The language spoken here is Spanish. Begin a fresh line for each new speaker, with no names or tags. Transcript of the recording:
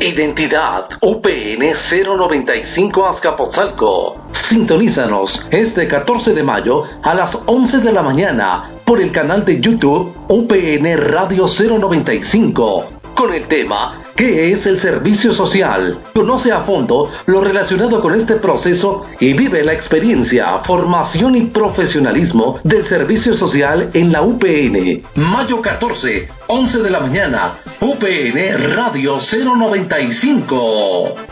Identidad UPN 095 Azcapotzalco. Sintonízanos este 14 de mayo a las 11 de la mañana por el canal de YouTube UPN Radio 095 con el tema ¿Qué es el servicio social? Conoce a fondo lo relacionado con este proceso y vive la experiencia, formación y profesionalismo del servicio social en la UPN. Mayo 14, 11 de la mañana, UPN Radio 095.